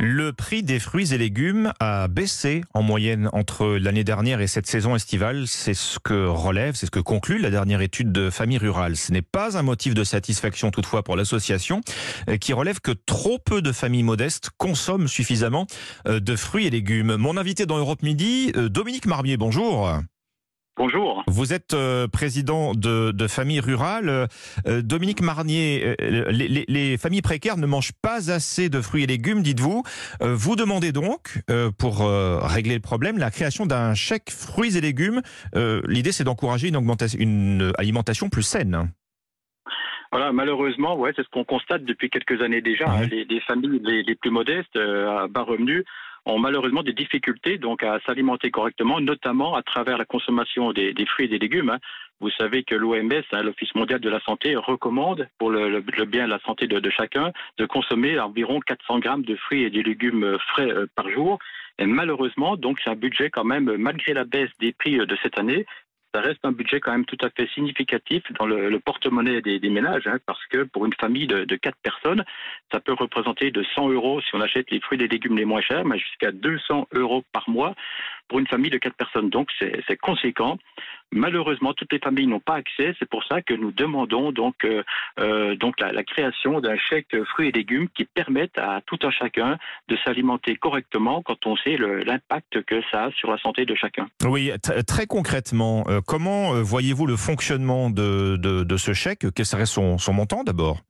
Le prix des fruits et légumes a baissé en moyenne entre l'année dernière et cette saison estivale. C'est ce que relève, c'est ce que conclut la dernière étude de Famille Rurale. Ce n'est pas un motif de satisfaction toutefois pour l'association euh, qui relève que trop peu de familles modestes consomment suffisamment euh, de fruits et légumes. Mon invité dans Europe Midi, euh, Dominique Marmier, bonjour. Bonjour. Vous êtes euh, président de, de famille rurale. Euh, Dominique Marnier, euh, les, les, familles précaires ne mangent pas assez de fruits et légumes, dites-vous. vous demandez donc, pour régler le problème, la création d'un chèque fruits et légumes. L'idée, c'est d'encourager une, augmentation, une alimentation plus saine. Voilà, malheureusement, ouais, c'est ce qu'on constate depuis quelques années déjà. Hein. les, les, familles les, les, plus modestes, à bas revenus, ont malheureusement des difficultés à s'alimenter correctement, notamment à travers la consommation des, fruits et des légumes. Hein. Vous savez que l'OMS, hein, l'Office mondial de la santé, recommande pour le, bien de la santé de, chacun de consommer environ 400 grammes de fruits et des légumes frais euh, par jour. Et malheureusement, donc c'est un budget quand même, malgré la baisse des prix euh, de cette année, ça reste un budget quand même tout à fait significatif dans le, porte-monnaie des, ménages, hein, parce que pour une famille de, 4 personnes, ça peut représenter de 100 euros si on achète les fruits et légumes les moins chers, mais jusqu'à 200 euros par mois pour une famille de 4 personnes. Donc c'est conséquent. Malheureusement, toutes les familles n'ont pas accès. C'est pour ça que nous demandons donc, euh, euh, la, création d'un chèque fruits et légumes qui permette à tout un chacun de s'alimenter correctement quand on sait l'impact que ça a sur la santé de chacun. Oui, très concrètement, euh, comment voyez-vous le fonctionnement de, ce chèque? Quel serait son montant d'abord?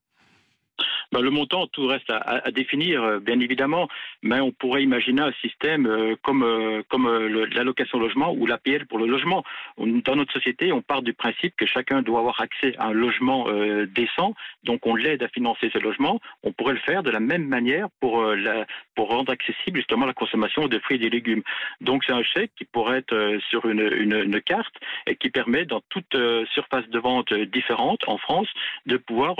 Ben, le montant, tout reste à, à, définir, euh, bien évidemment, mais on pourrait imaginer un système euh, comme, euh, comme l'allocation logement ou l'APL pour le logement. dans notre société, on part du principe que chacun doit avoir accès à un logement décent, donc on l'aide à financer ce logement. On pourrait le faire de la même manière pour, la, pour rendre accessible justement la consommation de fruits et de légumes. Donc c'est un chèque qui pourrait être sur une, une, une, carte et qui permet dans toute surface de vente différente en France de pouvoir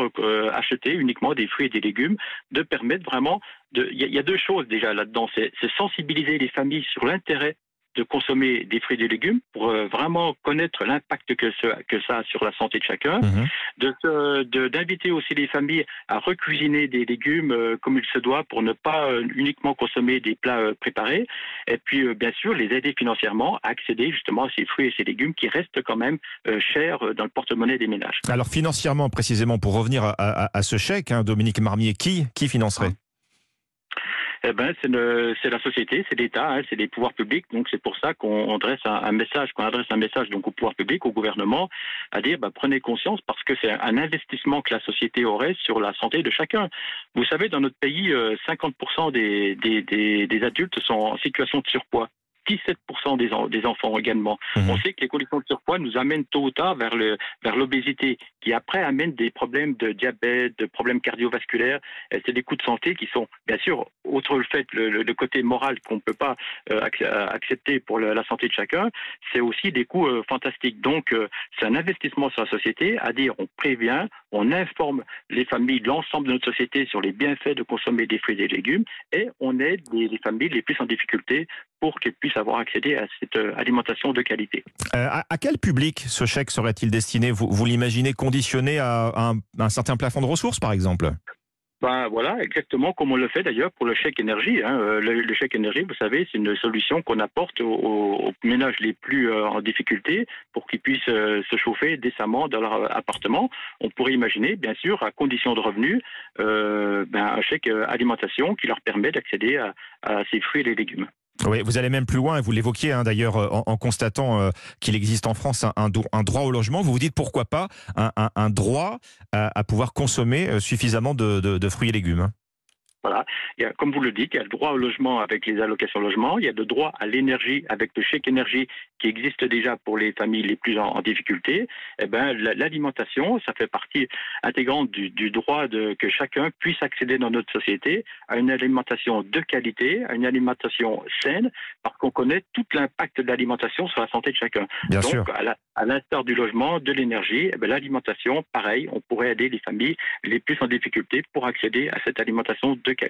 acheter uniquement des fruits et des légumes, de permettre vraiment. Il y, a deux choses déjà là-dedans. C'est sensibiliser les familles sur l'intérêt de consommer des fruits et des légumes pour euh, vraiment connaître l'impact que, que ça a sur la santé de chacun, mhm. d'inviter aussi les familles à recuisiner des légumes euh, comme il se doit pour ne pas euh, uniquement consommer des plats préparés, et puis bien sûr les aider financièrement à accéder justement à ces fruits et ces légumes qui restent quand même chers dans le porte-monnaie des ménages. Alors financièrement précisément, pour revenir à, ce chèque, hein, Dominique Marmier, qui, qui financerait? Eh ben, c'est la société, c'est l'État, hein, c'est les pouvoirs publics. Donc c'est pour ça qu'on adresse un, message, qu'on adresse un message donc au pouvoir public, au gouvernement, à dire bah, prenez conscience parce que c'est un investissement que la société aurait sur la santé de chacun. Vous savez, dans notre pays, 50% euh, des adultes sont en situation de surpoids. 17% des, des enfants également. Mhm. On sait que les conditions de surpoids nous amènent tôt ou tard vers le vers l'obésité, qui après amène des problèmes de diabète, de problèmes cardiovasculaires. C'est des coûts de santé qui sont, bien sûr, outre le fait le, le, côté moral qu'on ne peut pas euh, accepter pour la santé de chacun, c'est aussi des coûts euh, fantastiques. Donc, euh, c'est un investissement sur la société, à dire on prévient, on informe les familles, l'ensemble de notre société sur les bienfaits de consommer des fruits et des légumes, et on aide les, les familles les plus en difficulté pour qu'elles puissent avoir accédé à cette euh, alimentation de qualité. Euh, à, quel public ce chèque serait-il destiné? Vous, vous l'imaginez conditionné à un, un certain plafond de ressources, par exemple? Ben voilà, exactement comme on le fait d'ailleurs pour le chèque énergie. Hein. Euh, le, chèque énergie, vous savez, c'est une solution qu'on apporte aux, ménages les plus en difficulté pour qu'ils puissent se chauffer décemment dans leur appartement. On pourrait imaginer, bien sûr, à condition de revenus, ben, un chèque alimentation qui leur permet d'accéder à, à ces fruits et les légumes. Oui, vous allez même plus loin, vous l'évoquiez hein, d'ailleurs euh, en, constatant euh, qu'il existe en France un, droit au logement. Vous vous dites pourquoi pas un, droit à, pouvoir consommer euh, suffisamment de, fruits et légumes. Voilà. Il y a, comme vous le dites, il y a le droit au logement avec les allocations logement, il y a le droit à l'énergie avec le chèque énergie qui existe déjà pour les familles les plus en, difficulté. Eh ben, l'alimentation, ça fait partie intégrante du, du droit de, que chacun puisse accéder dans notre société à une alimentation de qualité, à une alimentation saine, parce qu'on connaît tout l'impact de l'alimentation sur la santé de chacun. Bien Donc, sûr. à l'instar du logement, de l'énergie, eh ben, l'alimentation, pareil, on pourrait aider les familles les plus en difficulté pour accéder à cette alimentation de qualité.